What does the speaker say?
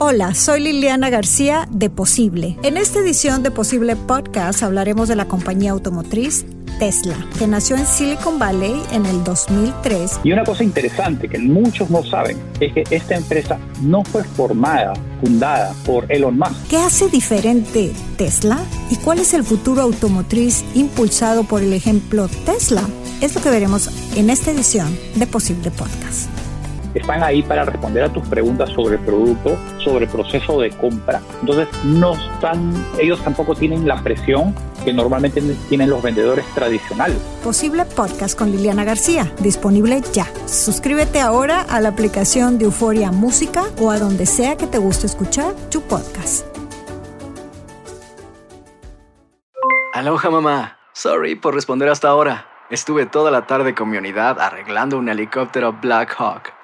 Hola, soy Liliana García de Posible. En esta edición de Posible Podcast hablaremos de la compañía automotriz Tesla, que nació en Silicon Valley en el 2003. Y una cosa interesante que muchos no saben es que esta empresa no fue formada, fundada por Elon Musk. ¿Qué hace diferente Tesla? ¿Y cuál es el futuro automotriz impulsado por el ejemplo Tesla? Es lo que veremos en esta edición de Posible Podcast están ahí para responder a tus preguntas sobre el producto, sobre el proceso de compra. Entonces, no están, ellos tampoco tienen la presión que normalmente tienen los vendedores tradicionales. Posible podcast con Liliana García, disponible ya. Suscríbete ahora a la aplicación de Euforia Música o a donde sea que te guste escuchar tu podcast. Aloha mamá, sorry por responder hasta ahora. Estuve toda la tarde con mi unidad arreglando un helicóptero Black Hawk.